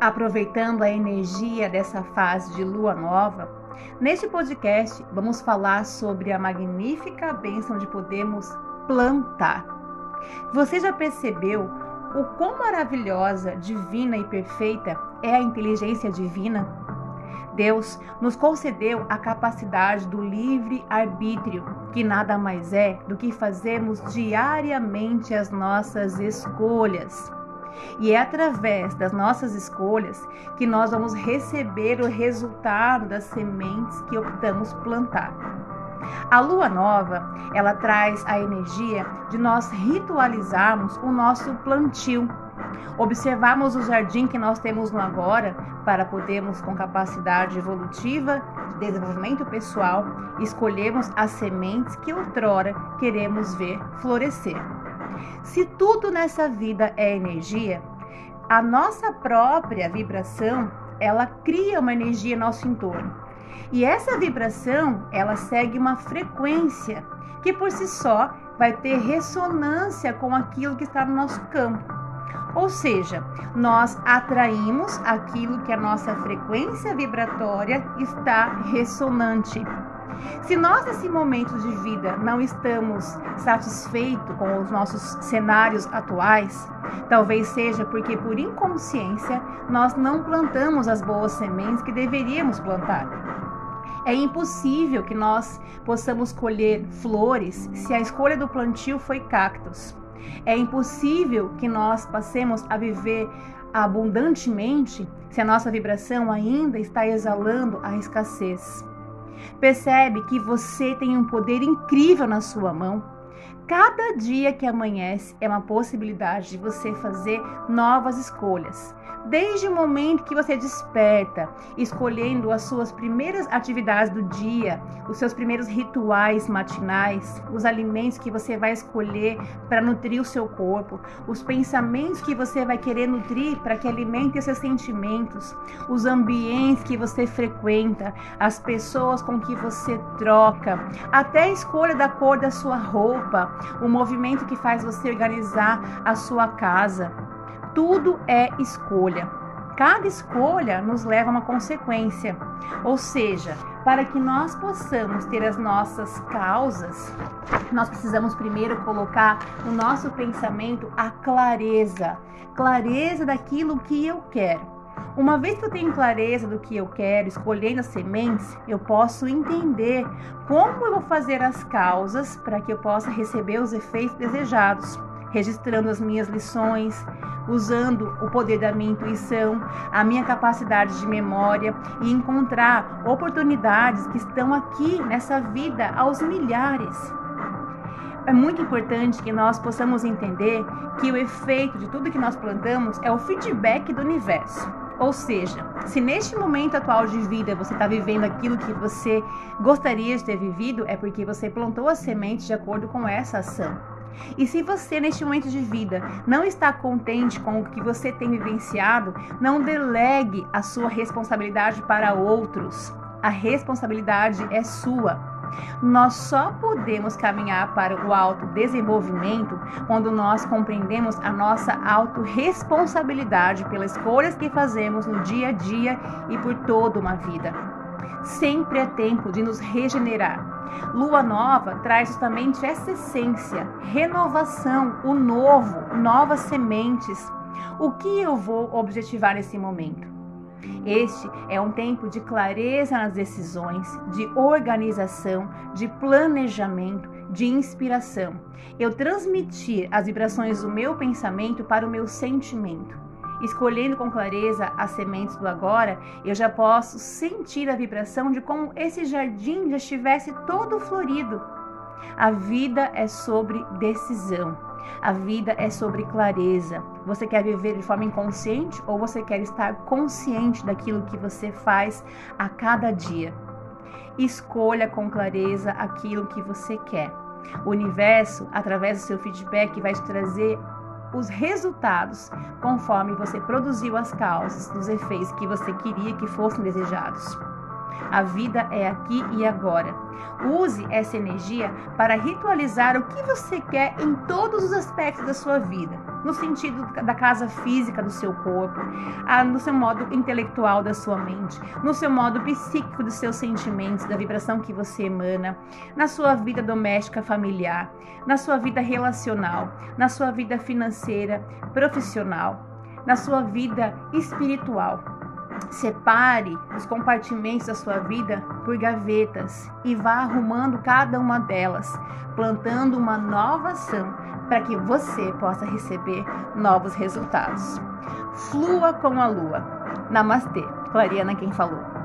aproveitando a energia dessa fase de lua nova, neste podcast vamos falar sobre a magnífica bênção de podermos plantar. Você já percebeu o quão maravilhosa, divina e perfeita é a inteligência divina? Deus nos concedeu a capacidade do livre arbítrio, que nada mais é do que fazermos diariamente as nossas escolhas. E é através das nossas escolhas que nós vamos receber o resultado das sementes que optamos plantar. A lua nova, ela traz a energia de nós ritualizarmos o nosso plantio, observarmos o jardim que nós temos no agora para podermos, com capacidade evolutiva, de desenvolvimento pessoal, escolhermos as sementes que outrora queremos ver florescer. Se tudo nessa vida é energia, a nossa própria vibração, ela cria uma energia no nosso entorno. E essa vibração, ela segue uma frequência que por si só vai ter ressonância com aquilo que está no nosso campo. Ou seja, nós atraímos aquilo que a nossa frequência vibratória está ressonante. Se nós, nesse momento de vida, não estamos satisfeitos com os nossos cenários atuais, talvez seja porque, por inconsciência, nós não plantamos as boas sementes que deveríamos plantar. É impossível que nós possamos colher flores se a escolha do plantio foi cactos. É impossível que nós passemos a viver abundantemente se a nossa vibração ainda está exalando a escassez. Percebe que você tem um poder incrível na sua mão. Cada dia que amanhece é uma possibilidade de você fazer novas escolhas, desde o momento que você desperta, escolhendo as suas primeiras atividades do dia, os seus primeiros rituais matinais, os alimentos que você vai escolher para nutrir o seu corpo, os pensamentos que você vai querer nutrir para que alimente seus sentimentos, os ambientes que você frequenta, as pessoas com que você troca, até a escolha da cor da sua roupa, o movimento que faz você organizar a sua casa. Tudo é escolha. Cada escolha nos leva a uma consequência. Ou seja, para que nós possamos ter as nossas causas, nós precisamos primeiro colocar no nosso pensamento a clareza clareza daquilo que eu quero. Uma vez que eu tenho clareza do que eu quero, escolhendo as sementes, eu posso entender como eu vou fazer as causas para que eu possa receber os efeitos desejados registrando as minhas lições, usando o poder da minha intuição, a minha capacidade de memória e encontrar oportunidades que estão aqui nessa vida aos milhares. É muito importante que nós possamos entender que o efeito de tudo que nós plantamos é o feedback do universo. Ou seja, se neste momento atual de vida você está vivendo aquilo que você gostaria de ter vivido, é porque você plantou a semente de acordo com essa ação. E se você, neste momento de vida, não está contente com o que você tem vivenciado, não delegue a sua responsabilidade para outros. A responsabilidade é sua. Nós só podemos caminhar para o autodesenvolvimento quando nós compreendemos a nossa autorresponsabilidade pelas escolhas que fazemos no dia a dia e por toda uma vida. Sempre é tempo de nos regenerar Lua nova traz justamente essa essência, renovação, o novo, novas sementes. O que eu vou objetivar nesse momento? Este é um tempo de clareza nas decisões, de organização, de planejamento, de inspiração. Eu transmitir as vibrações do meu pensamento para o meu sentimento. Escolhendo com clareza as sementes do agora, eu já posso sentir a vibração de como esse jardim já estivesse todo florido. A vida é sobre decisão. A vida é sobre clareza. Você quer viver de forma inconsciente ou você quer estar consciente daquilo que você faz a cada dia? Escolha com clareza aquilo que você quer. O universo, através do seu feedback, vai te trazer os resultados conforme você produziu as causas dos efeitos que você queria que fossem desejados. A vida é aqui e agora. Use essa energia para ritualizar o que você quer em todos os aspectos da sua vida. no sentido da casa física do seu corpo, no seu modo intelectual da sua mente, no seu modo psíquico dos seus sentimentos, da vibração que você emana, na sua vida doméstica familiar, na sua vida relacional, na sua vida financeira, profissional, na sua vida espiritual. Separe os compartimentos da sua vida por gavetas e vá arrumando cada uma delas, plantando uma nova ação para que você possa receber novos resultados. Flua com a lua. Namastê. Clariana quem falou.